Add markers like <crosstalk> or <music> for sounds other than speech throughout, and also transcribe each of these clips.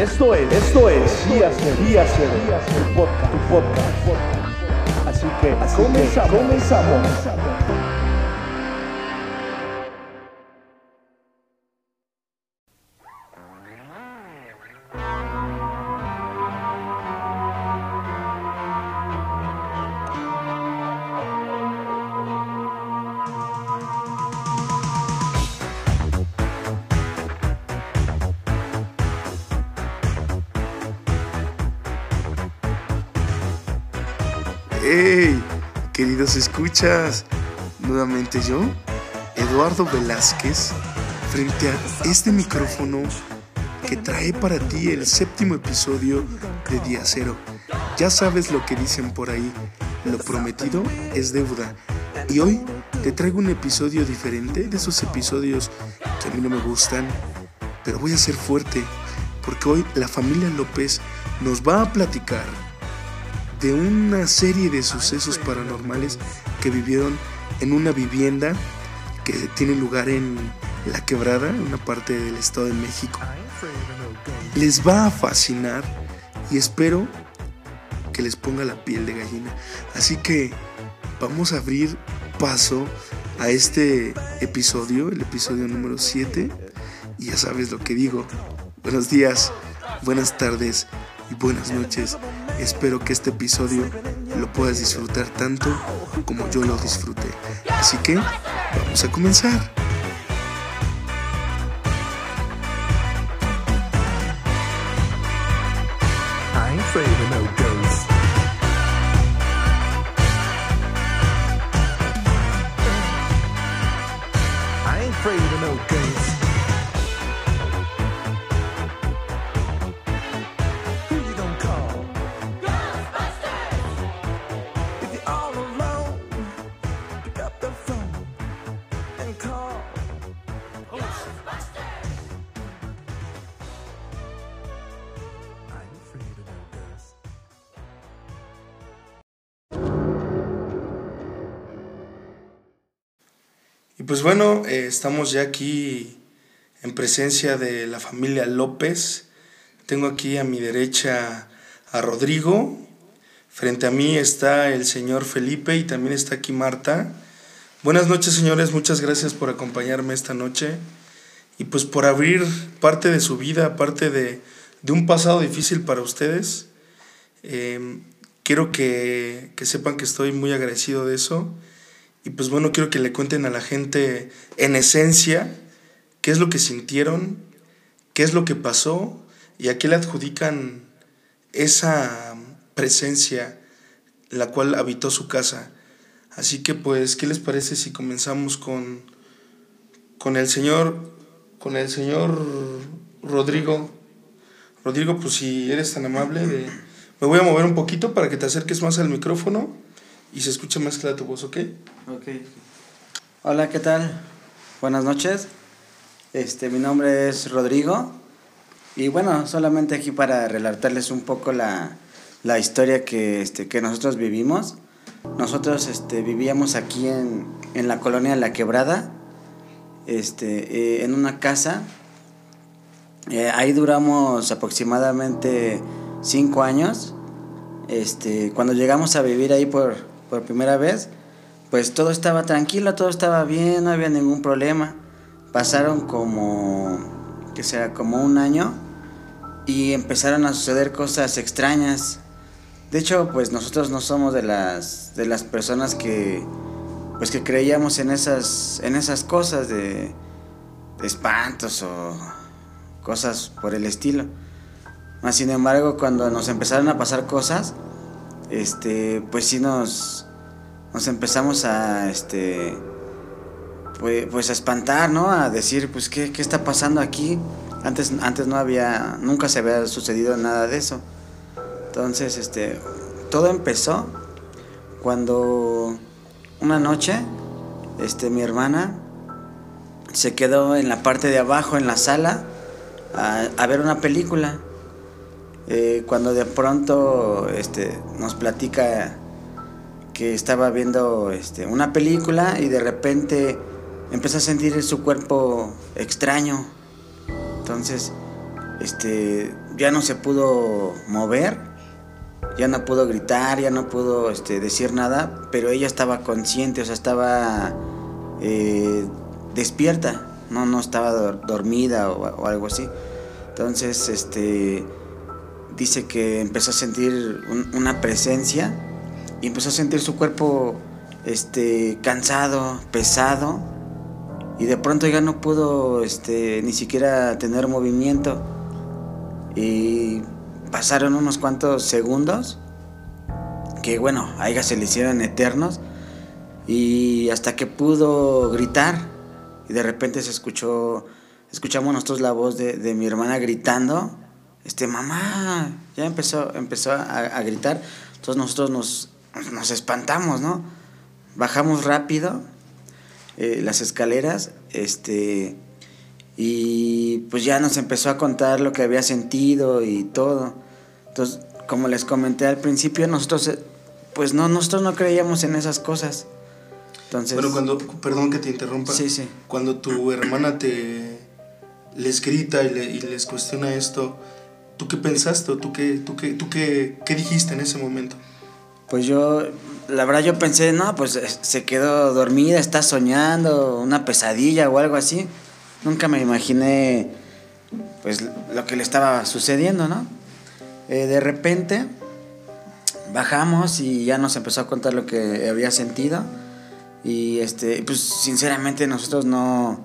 Esto es, esto es Día Cero, Día Cero, podcast, tu podcast. Así que, así comenzamos. Que comenzamos. Queridos escuchas, nuevamente yo, Eduardo Velázquez, frente a este micrófono que trae para ti el séptimo episodio de Día Cero. Ya sabes lo que dicen por ahí, lo prometido es deuda. Y hoy te traigo un episodio diferente de esos episodios que a mí no me gustan, pero voy a ser fuerte, porque hoy la familia López nos va a platicar de una serie de sucesos paranormales que vivieron en una vivienda que tiene lugar en La Quebrada, una parte del Estado de México. Les va a fascinar y espero que les ponga la piel de gallina. Así que vamos a abrir paso a este episodio, el episodio número 7. Y ya sabes lo que digo. Buenos días, buenas tardes y buenas noches. Espero que este episodio lo puedas disfrutar tanto como yo lo disfruté. Así que vamos a comenzar. Y pues bueno, eh, estamos ya aquí en presencia de la familia López. Tengo aquí a mi derecha a Rodrigo. Frente a mí está el señor Felipe y también está aquí Marta. Buenas noches señores, muchas gracias por acompañarme esta noche y pues por abrir parte de su vida, parte de, de un pasado difícil para ustedes. Eh, quiero que, que sepan que estoy muy agradecido de eso y pues bueno, quiero que le cuenten a la gente en esencia qué es lo que sintieron, qué es lo que pasó y a qué le adjudican esa presencia la cual habitó su casa. Así que pues, ¿qué les parece si comenzamos con, con el señor, con el señor Rodrigo? Rodrigo, pues si eres tan amable, me voy a mover un poquito para que te acerques más al micrófono y se escucha más clara tu voz, ¿ok? Ok. Hola, ¿qué tal? Buenas noches. Este, mi nombre es Rodrigo. Y bueno, solamente aquí para relatarles un poco la, la historia que, este, que nosotros vivimos. Nosotros este, vivíamos aquí en, en la colonia La Quebrada, este, eh, en una casa. Eh, ahí duramos aproximadamente cinco años. Este, cuando llegamos a vivir ahí por, por primera vez, pues todo estaba tranquilo, todo estaba bien, no había ningún problema. Pasaron como, que sea, como un año y empezaron a suceder cosas extrañas. De hecho, pues nosotros no somos de las, de las personas que, pues que creíamos en esas, en esas cosas de, de espantos o cosas por el estilo. Sin embargo, cuando nos empezaron a pasar cosas, este, pues sí nos, nos empezamos a, este, pues, pues, a espantar, ¿no? A decir, pues, ¿qué, ¿qué, está pasando aquí? Antes, antes no había, nunca se había sucedido nada de eso. Entonces, este, todo empezó cuando una noche, este, mi hermana se quedó en la parte de abajo, en la sala, a, ver una película. Eh, cuando de pronto este, nos platica que estaba viendo este, una película y de repente empezó a sentir su cuerpo extraño. Entonces este, ya no se pudo mover, ya no pudo gritar, ya no pudo este, decir nada, pero ella estaba consciente, o sea, estaba eh, despierta, no, no estaba dormida o, algo así. Entonces, este, dice que empezó a sentir una presencia y empezó a sentir su cuerpo este, cansado, pesado, y de pronto ya no pudo este, ni siquiera tener movimiento. Y pasaron unos cuantos segundos que bueno, a ella se le hicieron eternos y hasta que pudo gritar y de repente se escuchó, escuchamos nosotros la voz de, de mi hermana gritando, este mamá, ya empezó, empezó a, gritar, entonces nosotros nos, nos espantamos, ¿no? Bajamos rápido eh, las escaleras, este, y pues ya nos empezó a contar lo que había sentido y todo. Entonces, como les comenté al principio, nosotros, eh, pues no, nosotros no creíamos en esas cosas. Entonces, bueno, cuando, perdón que te interrumpa. Sí, sí. Cuando tu hermana te les grita y, les cuestiona esto, ¿tú qué pensaste? ¿Tú qué, tú qué, tú qué, qué dijiste en ese momento? Pues yo, la verdad yo pensé, no, pues eh, se quedó dormida, está soñando, una pesadilla o algo así nunca me imaginé pues lo que le estaba sucediendo, ¿no? Eh, de repente bajamos y ya nos empezó a contar lo que había sentido y este pues sinceramente nosotros no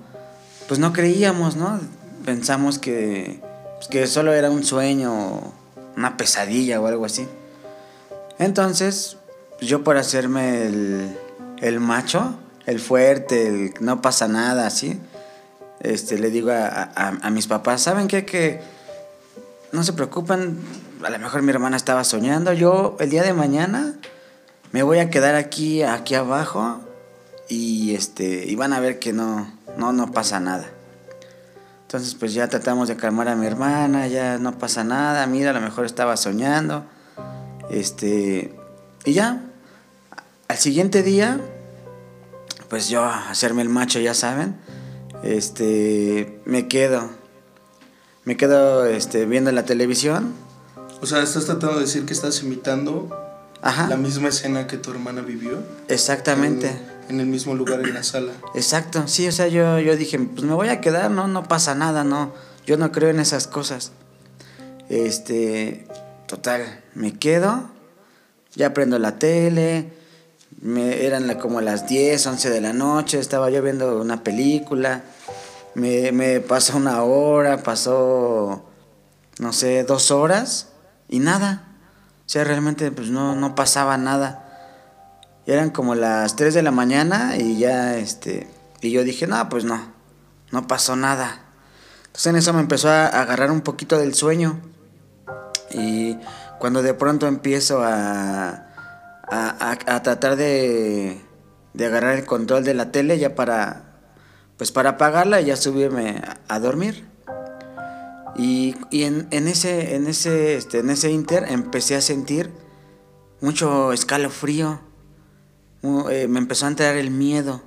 pues no creíamos, ¿no? Pensamos que pues, que solo era un sueño, una pesadilla o algo así. Entonces, yo por hacerme el, el macho, el fuerte, el no pasa nada, así, este, le digo a, mis papás, ¿saben qué? Que no se preocupen, a lo mejor mi hermana estaba soñando, yo el día de mañana me voy a quedar aquí, aquí abajo y, este, y van a ver que no, no, no pasa nada. Entonces pues ya tratamos de calmar a mi hermana, ya no pasa nada, mira, a lo mejor estaba soñando. Este, y ya, al siguiente día, pues yo hacerme el macho, ya saben, este, me quedo, me quedo este, viendo la televisión. O sea, estás tratando de decir que estás imitando la misma escena que tu hermana vivió. Exactamente. En, el mismo lugar en la sala. Exacto, sí, o sea, yo, yo dije, pues me voy a quedar, no, no pasa nada, no, yo no creo en esas cosas. Este, total, me quedo, ya prendo la tele, me, eran como las 10, 11 de la noche, estaba yo viendo una película, me, me pasó una hora, pasó, no sé, dos horas y nada. O sea, realmente pues no, no pasaba nada. eran como las 3 de la mañana y ya, este, y yo dije, no, pues no, no pasó nada. Entonces en eso me empezó a agarrar un poquito del sueño. Y cuando de pronto empiezo a, a, tratar de, de, agarrar el control de la tele ya para, pues para apagarla y ya subirme a, dormir. Y, y en, en, ese, en, ese, este, en ese inter empecé a sentir mucho escalofrío, eh, me empezó a entrar el miedo.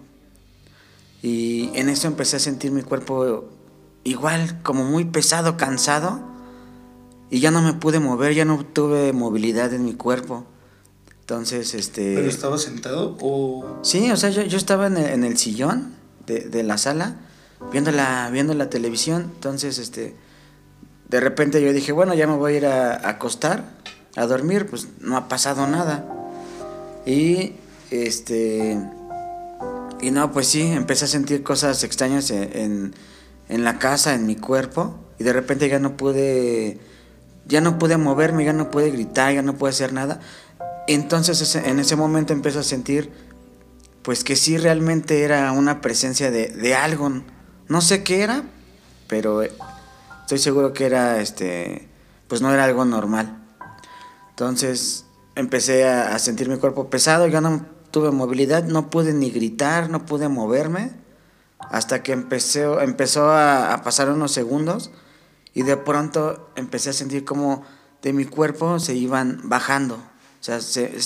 Y en eso empecé a sentir mi cuerpo igual, como muy pesado, cansado. Y ya no me pude mover, ya no tuve movilidad en mi cuerpo. Entonces, este... ¿Pero estaba sentado o...? Sí, o sea, yo, yo estaba en el, en el sillón de, de, la sala viendo la, viendo la televisión. Entonces, este... De repente yo dije, bueno, ya me voy a ir a, acostar, a dormir, pues no ha pasado nada. Y, este... Y no, pues sí, empecé a sentir cosas extrañas en, en la casa, en mi cuerpo. Y de repente ya no pude... Ya no pude moverme, ya no pude gritar, ya no pude hacer nada entonces en ese momento empiezo a sentir pues que sí realmente era una presencia de, algo. No sé qué era, pero estoy seguro que era este pues no era algo normal. Entonces empecé a, sentir mi cuerpo pesado, ya no tuve movilidad, no pude ni gritar, no pude moverme, hasta que empecé, empezó a, a pasar unos segundos y de pronto empecé a sentir como de mi cuerpo se iban bajando, o sea, se,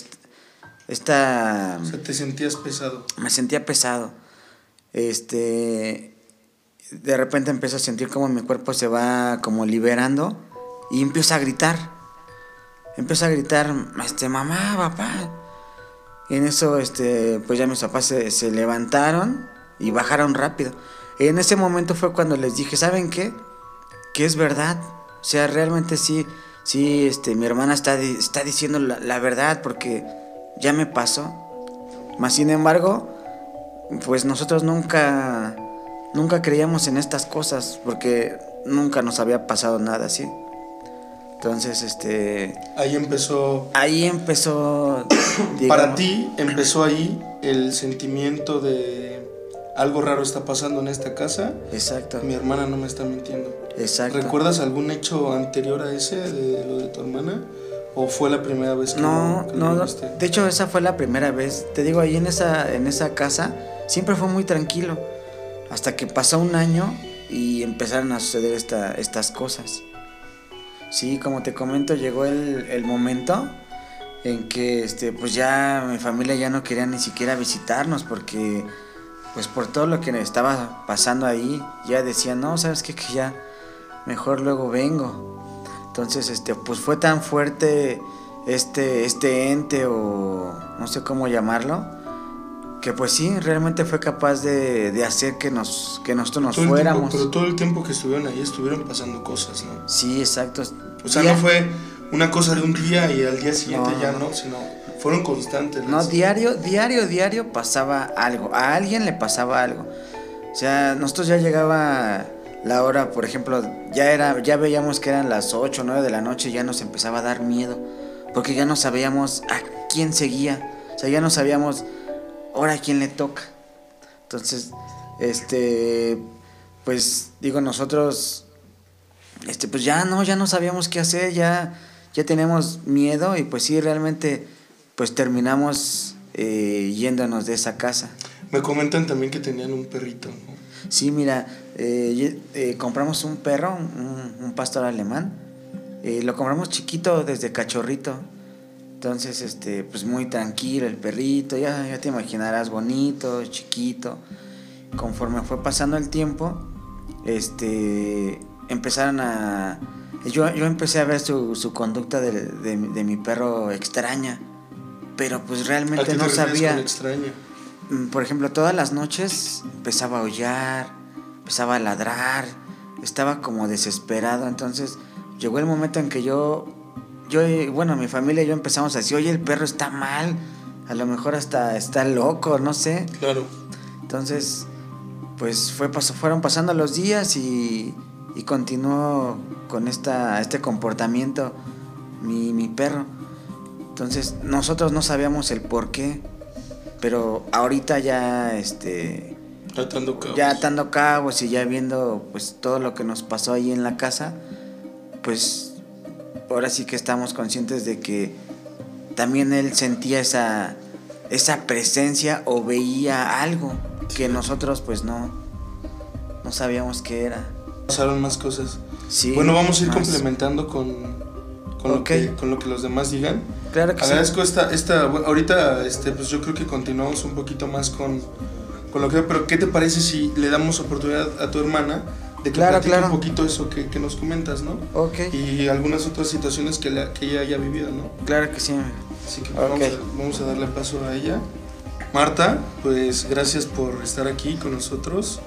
esta... O sea, te sentías pesado. Me sentía pesado. Este... de repente empiezo a sentir como mi cuerpo se va como liberando y empiezo a gritar. Empiezo a gritar, este, mamá, papá. Y en eso, este, pues ya mis papás se, se levantaron y bajaron rápido. Y en ese momento fue cuando les dije, ¿saben qué? Que es verdad. O sea, realmente sí, sí, este, mi hermana está, está diciendo la, la verdad porque ya me pasó. Más sin embargo, pues nosotros nunca, nunca creíamos en estas cosas porque nunca nos había pasado nada así. Entonces, este, Ahí empezó, ahí empezó. <coughs> para ti empezó ahí el sentimiento de algo raro está pasando en esta casa. Exacto, Mi hermana no me está mintiendo. exacto. ¿Recuerdas algún hecho anterior a ese de lo de tu hermana? ¿O fue la primera vez que No, que no. viste? De hecho, esa fue la primera vez. Te digo, ahí en esa, en esa casa siempre fue muy tranquilo. Hasta que pasó un año y empezaron a suceder esta, estas cosas. Sí, como te comento, llegó el, el momento en que este, pues ya mi familia ya no quería ni siquiera visitarnos porque pues por todo lo que estaba pasando ahí, ya decían, no, sabes qué? que ya mejor luego vengo. Entonces, este, pues fue tan fuerte este, este ente o no sé cómo llamarlo, que pues sí, realmente fue capaz de, de hacer que, nos, que nosotros nos Todo el tiempo- fuéramos. pero todo el tiempo que estuvieron ahí estuvieron pasando cosas, ¿no? Sí, exacto. O sea, Día- no fue una cosa de un día y al día siguiente No, ya no, sino fueron constantes. No, diario, diario, diario pasaba algo. A alguien le pasaba algo. O sea, nosotros ya llegaba la hora, por ejemplo, ya era, ya veíamos que eran las 8 o 9 de la noche y ya nos empezaba a dar miedo. Porque ya no sabíamos a quién seguía. O sea, ya no sabíamos ahora a quién le toca. Entonces, este, pues digo, nosotros, este, pues ya no, ya no sabíamos qué hacer, ya, ya teníamos miedo y pues sí, realmente, pues terminamos eh, yéndonos de esa casa. Me comentan también que tenían un perrito, ¿no? Sí, mira, eh, eh, compramos un perro, un, un pastor alemán. lo compramos chiquito desde cachorrito. Entonces, este, pues muy tranquilo el perrito, ya, ya te imaginarás, bonito, chiquito. Conforme fue pasando el tiempo, este, empezaron a... Yo, yo empecé a ver su, su conducta de, de de mi perro extraña, pero pues ¿A qué realmente te no sabía... con? Mm, por ejemplo, todas las noches empezaba a aullar, empezaba a ladrar, estaba como desesperado. Entonces llegó el momento en que yo, yo, bueno, mi familia y yo empezamos a decir, oye, el perro está mal, a lo mejor hasta está loco, no sé. Claro. Entonces, pues fue, pasó, fueron pasando los días y, y continuó con esta, este comportamiento mi, mi perro. Entonces, nosotros no sabíamos el por qué, pero ahorita ya, este, Atando cabos. ya atando cabos y ya viendo pues todo lo que nos pasó ahí en la casa, pues ahora sí que estamos conscientes de que también él sentía esa, esa presencia o veía algo que nosotros pues no, no sabíamos qué era. Pasaron más cosas. Sí, bueno, vamos a ir más. complementando con, con, lo que, con lo que los demás digan. Claro que sí. Agradezco esta, esta, ahorita, este, pues yo creo que continuamos un poquito más con, con lo que, pero ¿qué te parece si le damos oportunidad a tu hermana de que Claro, un poquito eso que, que nos comentas, ¿no? Ok, Y algunas otras situaciones que, la- que ella haya vivido, ¿no? claro que sí. Así que Ok. vamos, a, vamos a darle paso a ella. Marta, pues gracias por estar aquí con nosotros.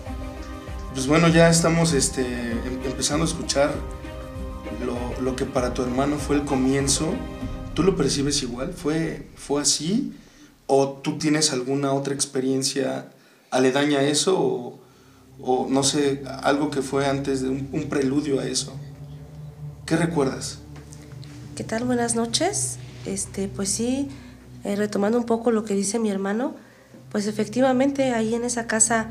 Pues bueno, ya estamos este, em- empezando a escuchar lo, lo que para tu hermano fue el comienzo. ¿Tú lo percibes igual? ¿Fue, ¿Fue así? ¿O tú tienes alguna otra experiencia aledaña a eso? ¿O, no sé, algo que fue antes de un, preludio a eso? ¿Qué recuerdas? ¿Qué tal? Buenas noches. Este, pues sí, eh, retomando un poco lo que dice mi hermano, pues efectivamente ahí en esa casa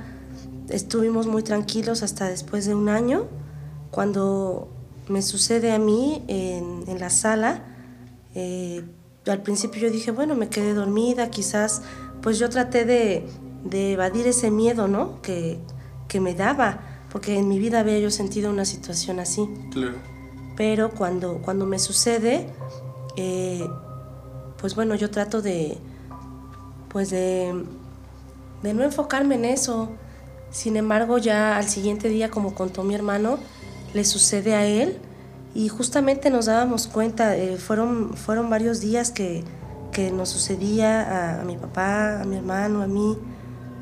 estuvimos muy tranquilos hasta después de un año, cuando me sucede a mí en la sala. Eh, al principio yo dije, bueno, me quedé dormida, quizás, pues yo traté de, de evadir ese miedo, ¿no? Que, que me daba, porque en mi vida había yo sentido una situación así Claro. pero cuando, cuando me sucede, eh, pues bueno, yo trato de, pues de, de no enfocarme en eso, Sin embargo, ya al siguiente día, como contó mi hermano, le sucede a él y justamente nos dábamos cuenta, eh, fueron, fueron varios días que, que nos sucedía a, mi papá, a mi hermano, a mí,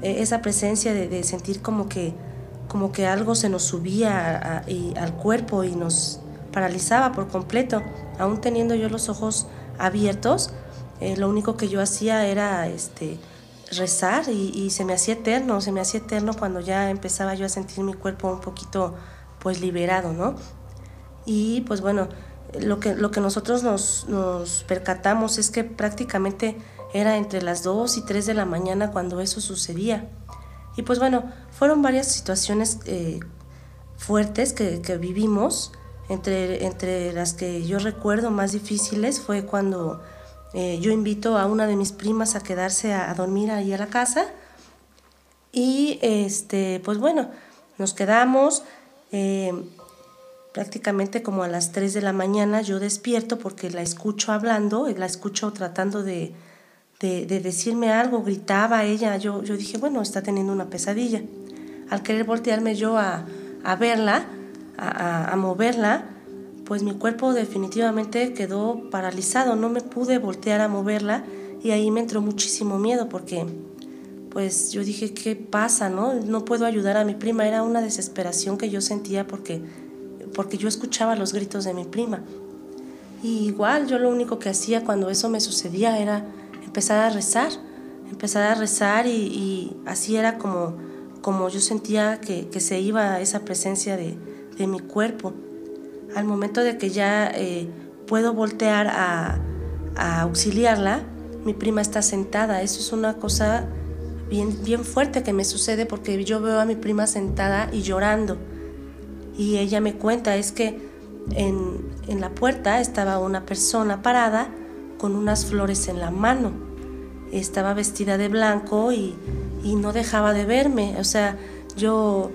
eh, esa presencia de, de, sentir como que, como que algo se nos subía al cuerpo y nos paralizaba por completo. Aún teniendo yo los ojos abiertos, eh, lo único que yo hacía era este, rezar y, y, se me hacía eterno, se me hacía eterno cuando ya empezaba yo a sentir mi cuerpo un poquito pues liberado, ¿no? Y pues bueno, lo que, lo que nosotros nos, nos percatamos es que prácticamente era entre las 2 y 3 de la mañana cuando eso sucedía. Y pues bueno, fueron varias situaciones eh, fuertes que, que vivimos, entre, entre, las que yo recuerdo más difíciles fue cuando eh, yo invito a una de mis primas a quedarse a, dormir ahí a la casa. Y este, pues bueno, nos quedamos. Eh, prácticamente como a las 3 de la mañana yo despierto porque la escucho hablando, la escucho tratando de, de, de decirme algo, gritaba ella, yo, yo dije, bueno, está teniendo una pesadilla. Al querer voltearme yo a, a verla, a, a, a moverla, pues mi cuerpo definitivamente quedó paralizado, no me pude voltear a moverla y ahí me entró muchísimo miedo porque pues yo dije, ¿qué pasa? No, no puedo ayudar a mi prima, era una desesperación que yo sentía porque porque yo escuchaba los gritos de mi prima. Y igual yo lo único que hacía cuando eso me sucedía era empezar a rezar, empezar a rezar y, así era como, como yo sentía que, que se iba esa presencia de, de, mi cuerpo. Al momento de que ya eh, puedo voltear a, a auxiliarla, mi prima está sentada. Eso es una cosa bien, bien fuerte que me sucede porque yo veo a mi prima sentada y llorando y ella me cuenta es que en, en, la puerta estaba una persona parada con unas flores en la mano. Estaba vestida de blanco y, y no dejaba de verme. O sea, yo,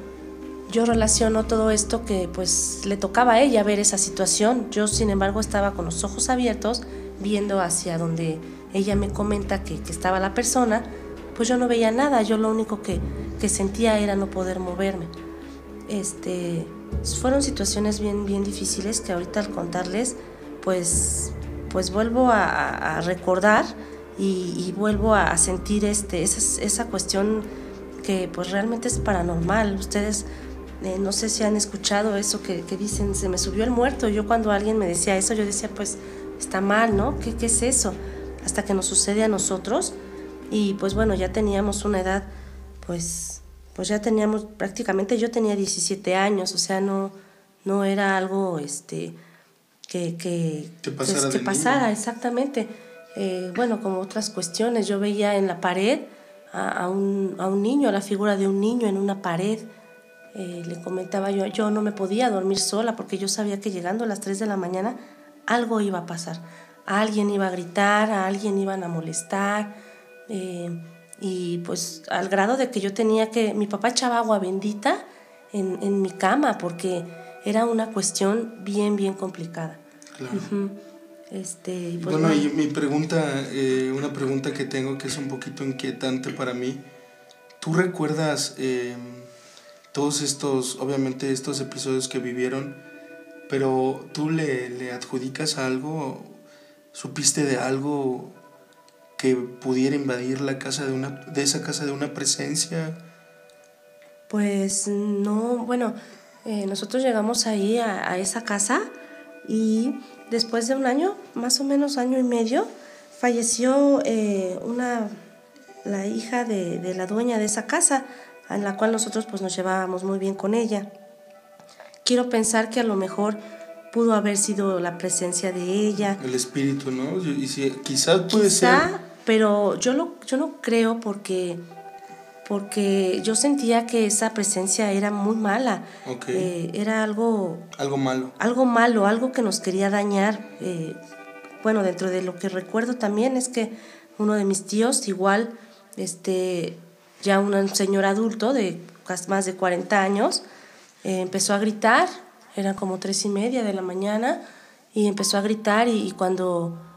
yo relaciono todo esto que pues le tocaba a ella ver esa situación. Yo, sin embargo, estaba con los ojos abiertos viendo hacia donde ella me comenta que, que estaba la persona. Pues yo no veía nada. Yo lo único que, que sentía era no poder moverme. Este, fueron situaciones bien, bien difíciles que ahorita al contarles, pues, pues vuelvo a, recordar y, y, vuelvo a sentir este, esa, esa cuestión que pues realmente es paranormal. Ustedes eh, no sé si han escuchado eso que, que, dicen, se me subió el muerto. Yo cuando alguien me decía eso, yo decía, pues está mal, ¿no? ¿Qué, qué es eso? Hasta que nos sucede a nosotros. Y pues bueno, ya teníamos una edad, pues pues ya teníamos, prácticamente yo tenía 17 años, o sea, no, no era algo este, que, que, que pasara, pues, que pasara exactamente. Eh, bueno, como otras cuestiones, yo veía en la pared a, a, un, a un niño, la figura de un niño en una pared. Eh, le comentaba yo, yo no me podía dormir sola porque yo sabía que llegando a las 3 de la mañana algo iba a pasar. A alguien iba a gritar, a alguien iban a molestar. Eh, y pues al grado de que yo tenía que, mi papá echaba agua bendita en, en mi cama porque era una cuestión bien, bien complicada. Claro. Uh -huh. este, pues bueno, y mi pregunta, eh, una pregunta que tengo que es un poquito inquietante para mí. ¿Tú recuerdas eh, todos estos, obviamente estos episodios que vivieron, pero tú le, le adjudicas algo? ¿Supiste de algo que pudiera invadir la casa de una de esa casa de una presencia pues no bueno eh, nosotros llegamos ahí a, a, esa casa y después de un año más o menos año y medio falleció eh, una la hija de, de, la dueña de esa casa en la cual nosotros pues nos llevábamos muy bien con ella. Quiero pensar que a lo mejor pudo haber sido la presencia de ella. El espíritu no y si quizás puede Quizá, ser pero yo, lo, yo no creo porque, porque yo sentía que esa presencia era muy mala. Okay. Eh, era algo... Algo malo. Algo malo, algo que nos quería dañar. Eh, bueno, dentro de lo que recuerdo también es que uno de mis tíos, igual, este, ya un señor adulto de más de 40 años, eh, empezó a gritar, eran como tres y media de la mañana, y empezó a gritar y, y cuando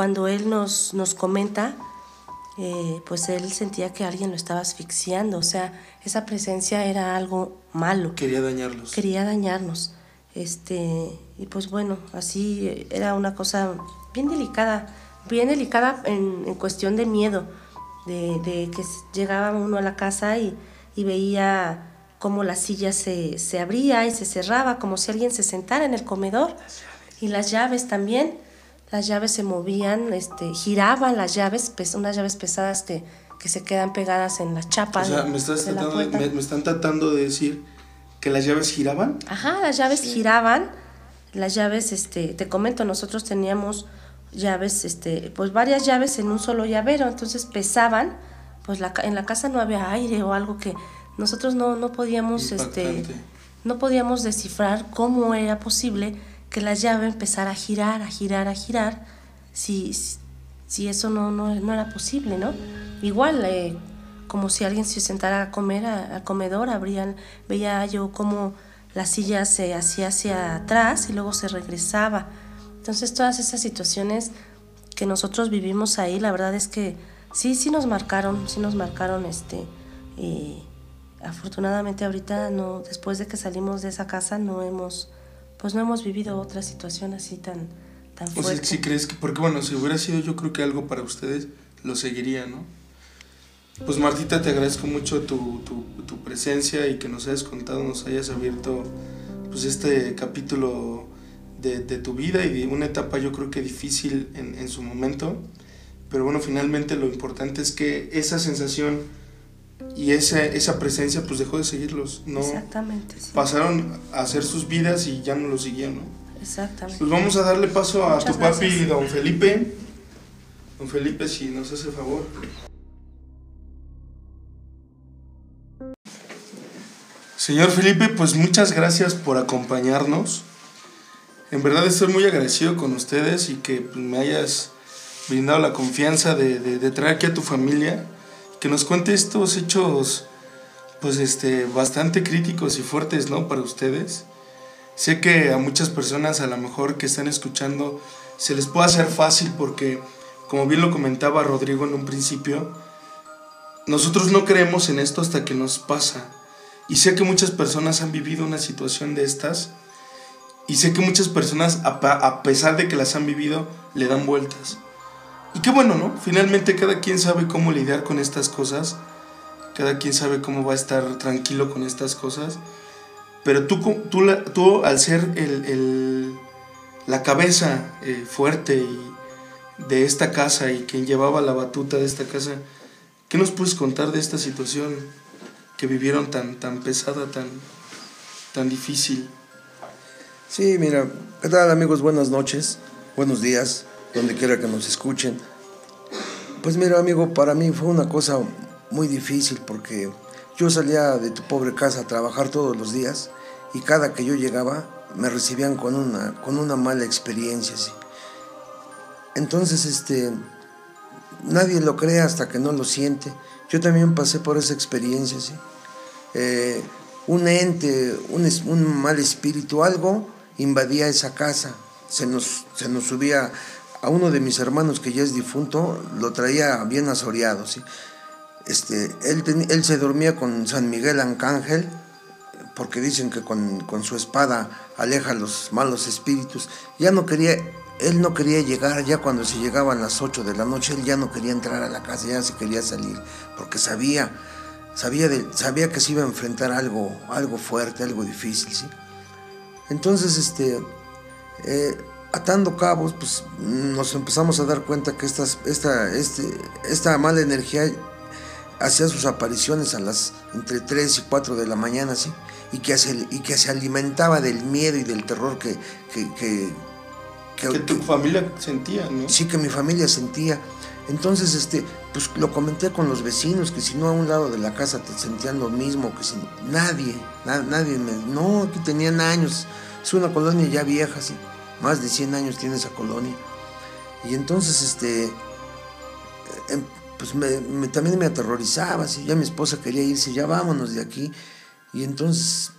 cuando él nos, nos comenta eh, pues él sentía que alguien lo estaba asfixiando, o sea, esa presencia era algo malo. Quería dañarlos. Quería dañarnos. Este, y pues bueno, así era una cosa bien delicada, bien delicada en, en cuestión de miedo, de, de, que llegaba uno a la casa y, y veía cómo la silla se, se, abría y se cerraba, como si alguien se sentara en el comedor. Y las llaves también, las llaves se movían, este, giraban las llaves, unas llaves pesadas que, que se quedan pegadas en la chapa. O sea, me, estás de tratando, me, me están tratando de decir ¿Que las llaves giraban? Ajá, las llaves sí. giraban. Las llaves, este, te comento, nosotros teníamos llaves, este, pues varias llaves en un solo llavero, entonces pesaban, pues la, en la casa no había aire o algo que nosotros no, no podíamos, este, no podíamos descifrar cómo era posible que la llave empezara a girar, a girar, a girar, si, si eso no, no, no era posible, ¿no? Igual, eh, como si alguien se sentara a comer al comedor, abrían, veía yo como la silla se hacía hacia atrás y luego se regresaba. Entonces todas esas situaciones que nosotros vivimos ahí, la verdad es que sí, sí nos marcaron, sí nos marcaron este y afortunadamente ahorita no, después de que salimos de esa casa no hemos, pues no hemos vivido otra situación así tan, tan fuerte. O sea, si crees que, porque bueno, si hubiera sido yo creo que algo para ustedes, lo seguiría, ¿no? Pues Martita, te agradezco mucho tu, tu, tu, presencia y que nos hayas contado, nos hayas abierto pues este capítulo de, de, tu vida y de una etapa yo creo que difícil en, en, su momento. Pero bueno, finalmente lo importante es que esa sensación y esa, esa presencia pues dejó de seguirlos. ¿no? Exactamente. Sí. Pasaron a hacer sus vidas y ya no lo siguieron. ¿no? Exactamente. Pues vamos a darle paso a Muchas tu papi, gracias. don Felipe. Don Felipe, si nos hace favor. Señor Felipe, pues muchas gracias por acompañarnos. En verdad estoy muy agradecido con ustedes y que pues, me hayas brindado la confianza de, de, de, traer aquí a tu familia, que nos cuente estos hechos pues este bastante críticos y fuertes, ¿no? Para ustedes. Sé que a muchas personas a lo mejor que están escuchando se les puede hacer fácil porque como bien lo comentaba Rodrigo en un principio, nosotros no creemos en esto hasta que nos pasa. Y sé que muchas personas han vivido una situación de estas. Y sé que muchas personas, a pesar de que las han vivido, le dan vueltas. Y qué bueno, ¿no? Finalmente cada quien sabe cómo lidiar con estas cosas. Cada quien sabe cómo va a estar tranquilo con estas cosas. Pero tú, tú, tú al ser el, el, la cabeza eh, fuerte y de esta casa y quien llevaba la batuta de esta casa, ¿qué nos puedes contar de esta situación? que vivieron tan, tan pesada, tan, tan difícil. Sí, mira, ¿qué tal amigos? Buenas noches, buenos días, donde quiera que nos escuchen. Pues mira, amigo, para mí fue una cosa muy difícil porque yo salía de tu pobre casa a trabajar todos los días y cada que yo llegaba me recibían con una, con una mala experiencia. Entonces, este, nadie lo cree hasta que no lo siente. Yo también pasé por esa experiencia. Eh, un ente, un, un, mal espíritu, algo invadía esa casa. Se nos, se nos subía a uno de mis hermanos que ya es difunto, lo traía bien asoreado. ¿sí? Este, él, él se dormía con San Miguel Arcángel, porque dicen que con, con su espada aleja los malos espíritus. Ya no quería, él no quería llegar, ya cuando se llegaban las 8 de la noche, él ya no quería entrar a la casa, ya se quería salir, porque sabía, sabía, de, sabía que se iba a enfrentar algo, algo fuerte, algo difícil, ¿sí? Entonces, este, eh, atando cabos, pues nos empezamos a dar cuenta que estas, esta, este, esta mala energía hacía sus apariciones a las entre 3 y 4 de la mañana, ¿sí? Y que se, y que se alimentaba del miedo y del terror que, que, que que, que, tu familia sentía, ¿no? Sí, que mi familia sentía. Entonces, este, pues lo comenté con los vecinos, que si no a un lado de la casa te sentían lo mismo, que si nadie, na, nadie me... No, aquí tenían años, es una colonia ya vieja, sí, más de 100 años tiene esa colonia. Y entonces, este, pues me, me, también me aterrorizaba, ¿sí? ya mi esposa quería irse, ya vámonos de aquí. Y entonces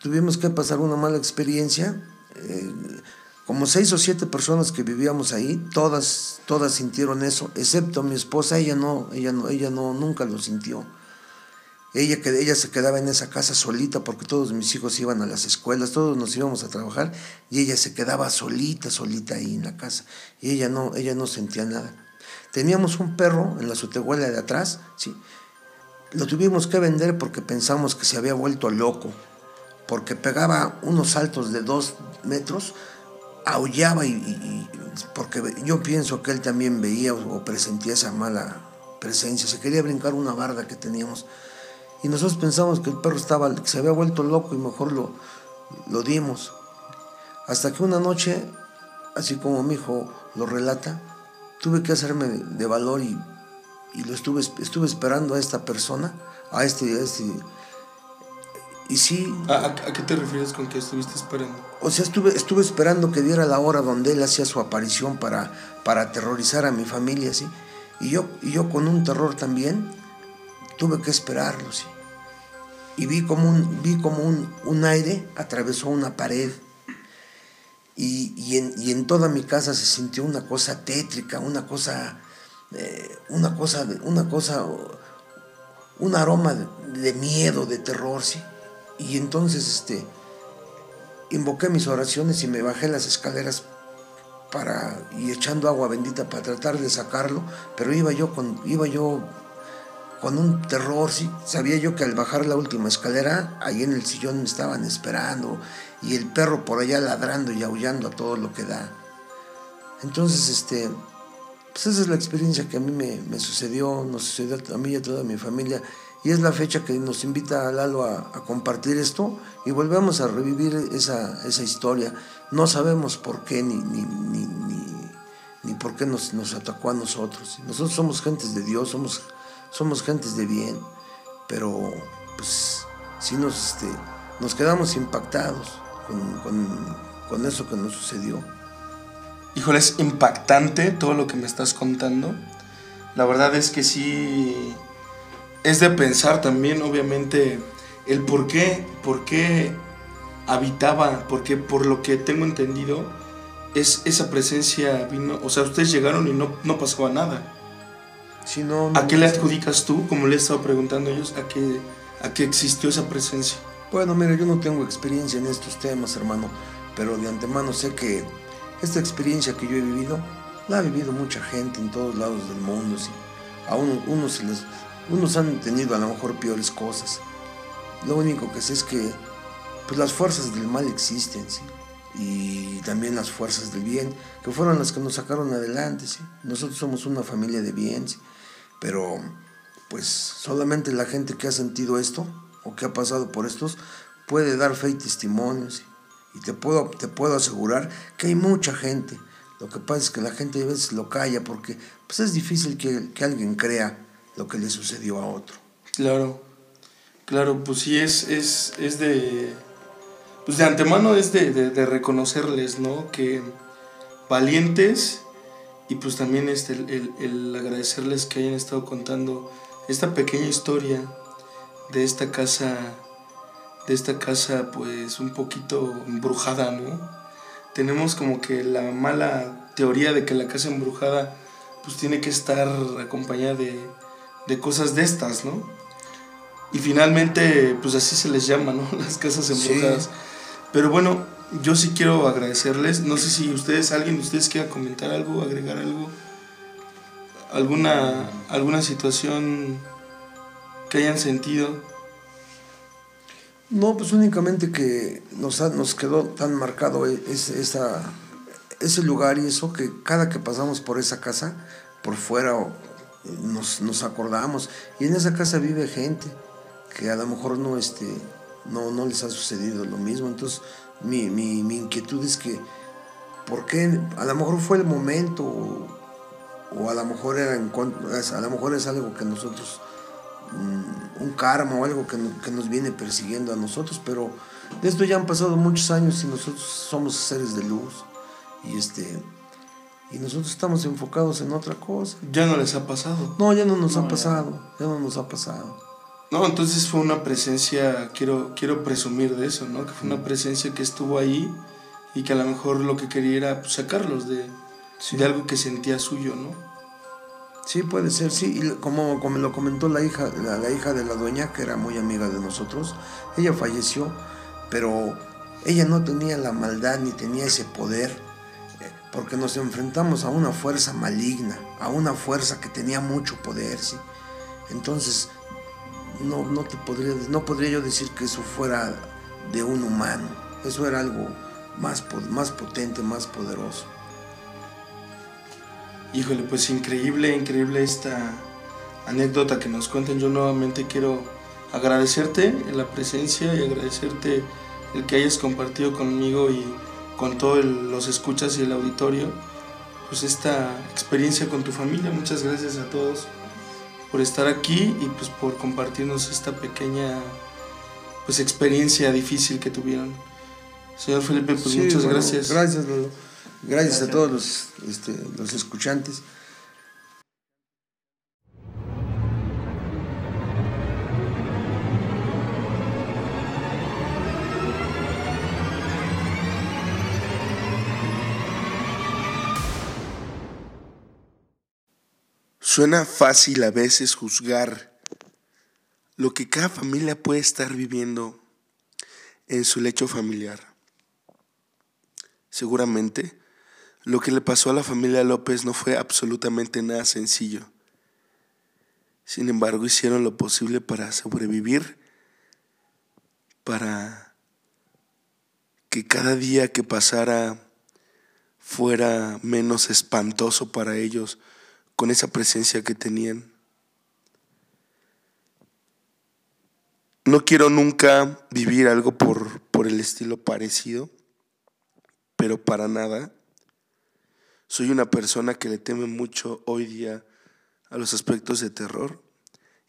tuvimos que pasar una mala experiencia. Eh, como seis o siete personas que vivíamos ahí, todas, todas sintieron eso, excepto mi esposa, ella no, ella no, ella no, nunca lo sintió. Ella, ella se quedaba en esa casa solita porque todos mis hijos iban a las escuelas, todos nos íbamos a trabajar y ella se quedaba solita, solita ahí en la casa. Y ella no, ella no sentía nada. Teníamos un perro en la sutehuela de atrás, sí. Lo tuvimos que vender porque pensamos que se había vuelto loco, porque pegaba unos saltos de dos metros, aullaba y, porque yo pienso que él también veía o presentía esa mala presencia, se quería brincar una barda que teníamos y nosotros pensamos que el perro estaba, que se había vuelto loco y mejor lo, lo dimos. Hasta que una noche, así como mi hijo lo relata, tuve que hacerme de valor y, y lo estuve, estuve esperando a esta persona, a este, a este y sí. ¿A, ¿A, qué te refieres con que estuviste esperando? O sea, estuve, estuve esperando que diera la hora donde él hacía su aparición para, para aterrorizar a mi familia, ¿sí? Y yo, y yo con un terror también tuve que esperarlo, ¿sí? Y vi como un, vi como un, aire atravesó una pared y, y, en, y, en, toda mi casa se sintió una cosa tétrica, una cosa, eh, una cosa, una cosa, un aroma de, miedo, de terror, ¿sí? Y entonces, este, invoqué mis oraciones y me bajé las escaleras para, y echando agua bendita para tratar de sacarlo, pero iba yo con, iba yo con un terror, sabía yo que al bajar la última escalera, ahí en el sillón me estaban esperando y el perro por allá ladrando y aullando a todo lo que da. Entonces, este, pues esa es la experiencia que a mí me, sucedió, nos sucedió a mí y a toda mi familia y es la fecha que nos invita a Lalo a, compartir esto y volvemos a revivir esa, esa historia. No sabemos por qué ni, ni, ni, ni, por qué nos, nos atacó a nosotros. Nosotros somos gentes de Dios, somos somos gentes de bien, pero pues sí nos, este, nos quedamos impactados con, eso que nos sucedió. Híjole, es impactante todo lo que me estás contando. La verdad es que sí es de pensar también, obviamente, el por qué, por qué habitaba, porque por lo que tengo entendido, es esa presencia vino, o sea, ustedes llegaron y no, no pasaba nada. ¿A qué le adjudicas tú, como le he estado preguntando a ellos, a qué, a qué existió esa presencia? Bueno, mira, yo no tengo experiencia en estos temas, hermano, pero de antemano sé que esta experiencia que yo he vivido, la ha vivido mucha gente en todos lados del mundo. ¿sí? A unos, se les, unos han tenido a lo mejor peores cosas. Lo único que sé es que pues, las fuerzas del mal existen, ¿sí? y también las fuerzas del bien, que fueron las que nos sacaron adelante. ¿sí? Nosotros somos una familia de bien. ¿sí? Pero pues solamente la gente que ha sentido esto o que ha pasado por estos puede dar fe y testimonios. Y te puedo, te puedo asegurar que hay mucha gente. Lo que pasa es que la gente a veces lo calla porque pues es difícil que, alguien crea lo que le sucedió a otro. Claro, claro, pues sí es, es, es de... Pues de antemano es de, de reconocerles, ¿no? Que valientes y pues también este, el, agradecerles que hayan estado contando esta pequeña historia de esta casa, de esta casa pues un poquito embrujada, ¿no? Tenemos como que la mala teoría de que la casa embrujada pues tiene que estar acompañada de, de cosas de estas, ¿no? Y finalmente pues así se les llama, ¿no? <laughs> Las casas embrujadas. Pero bueno, yo sí quiero agradecerles. No sé si ustedes, alguien de ustedes quiera comentar algo, agregar algo. Alguna, alguna situación que hayan sentido. No, pues únicamente que nos, nos quedó tan marcado e, esa, ese lugar y eso que cada que pasamos por esa casa, por fuera, nos, nos acordamos. Y en esa casa vive gente que a lo mejor no, este, no, no les ha sucedido lo mismo. Entonces mi, mi, mi inquietud es que, ¿por qué? A lo mejor fue el momento o, a lo mejor era en, a lo mejor es algo que nosotros, mm, un karma o algo que, que, nos viene persiguiendo a nosotros, pero de esto ya han pasado muchos años y nosotros somos seres de luz y este y nosotros estamos enfocados en otra cosa. ¿Ya no les ha pasado? No, ya no nos ha pasado, ya no nos ha pasado. No, entonces fue una presencia, quiero, quiero presumir de eso, ¿no? Que fue una presencia que estuvo ahí y que a lo mejor lo que quería era pues, sacarlos de, de algo que sentía suyo, ¿no? Sí, puede ser, sí. Y como, como lo comentó la hija, la, la hija de la dueña, que era muy amiga de nosotros, ella falleció, pero ella no tenía la maldad ni tenía ese poder, eh, porque nos enfrentamos a una fuerza maligna, a una fuerza que tenía mucho poder, ¿sí? Entonces, no, no, te podría, no podría yo decir que eso fuera de un humano, eso era algo más, más potente, más poderoso. Híjole, pues increíble, increíble esta anécdota que nos cuentan. Yo nuevamente quiero agradecerte la presencia y agradecerte el que hayas compartido conmigo y con todos los escuchas y el auditorio, pues esta experiencia con tu familia. Muchas gracias a todos por estar aquí y pues por compartirnos esta pequeña pues experiencia difícil que tuvieron. Señor Felipe, pues Sí, muchas bueno, gracias. Gracias, Lolo. Gracias, a todos los, este, los escuchantes. Suena fácil a veces juzgar lo que cada familia puede estar viviendo en su lecho familiar. Seguramente, lo que le pasó a la familia López no fue absolutamente nada sencillo. Sin embargo, hicieron lo posible para sobrevivir, para que cada día que pasara fuera menos espantoso para ellos con esa presencia que tenían. No quiero nunca vivir algo por, por el estilo parecido, pero para nada. Soy una persona que le teme mucho hoy día a los aspectos de terror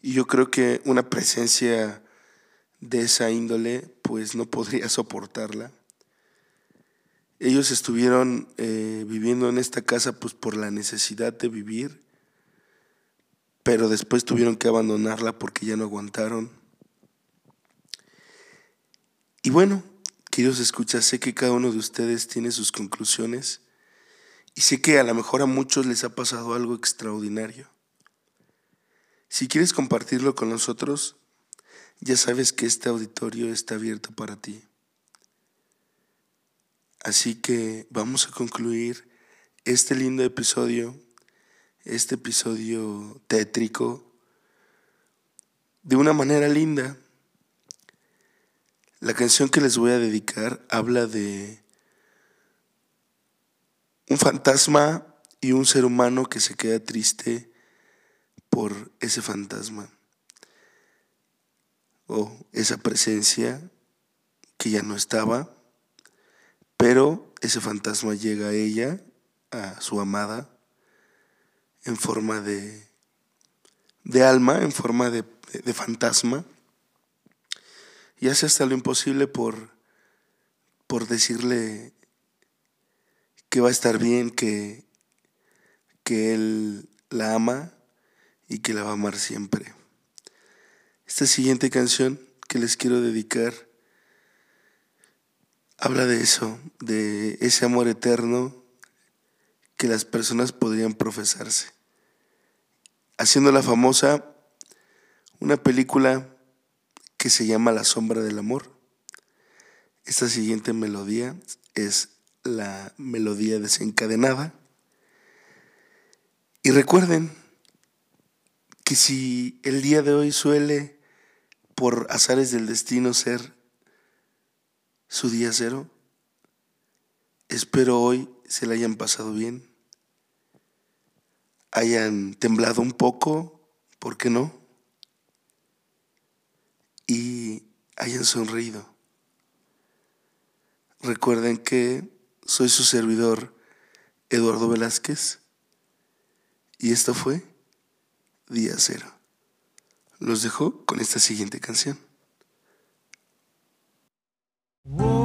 y yo creo que una presencia de esa índole pues no podría soportarla. Ellos estuvieron eh, viviendo en esta casa pues por la necesidad de vivir, pero después tuvieron que abandonarla porque ya no aguantaron. Y bueno, queridos escuchas, sé que cada uno de ustedes tiene sus conclusiones y sé que a lo mejor a muchos les ha pasado algo extraordinario. Si quieres compartirlo con nosotros, ya sabes que este auditorio está abierto para ti. Así que vamos a concluir este lindo episodio, este episodio tétrico, de una manera linda. La canción que les voy a dedicar habla de un fantasma y un ser humano que se queda triste por ese fantasma o esa presencia que ya no estaba, pero ese fantasma llega a ella, a su amada, en forma de, de alma, en forma de, de- fantasma, y hace hasta lo imposible por, por decirle que va a estar bien, que, que él la ama y que la va a amar siempre. Esta siguiente canción que les quiero dedicar habla de eso, de ese amor eterno que las personas podrían profesarse. Haciendo la famosa una película que se llama La sombra del amor. Esta siguiente melodía es la melodía desencadenada. Y recuerden que si el día de hoy suele, por azares del destino, ser su día cero, espero hoy se le hayan pasado bien, hayan temblado un poco, ¿por qué no? Y hayan sonreído. Recuerden que soy su servidor Eduardo Velázquez y esto fue Día Cero. Los dejo con esta siguiente canción. Whoa.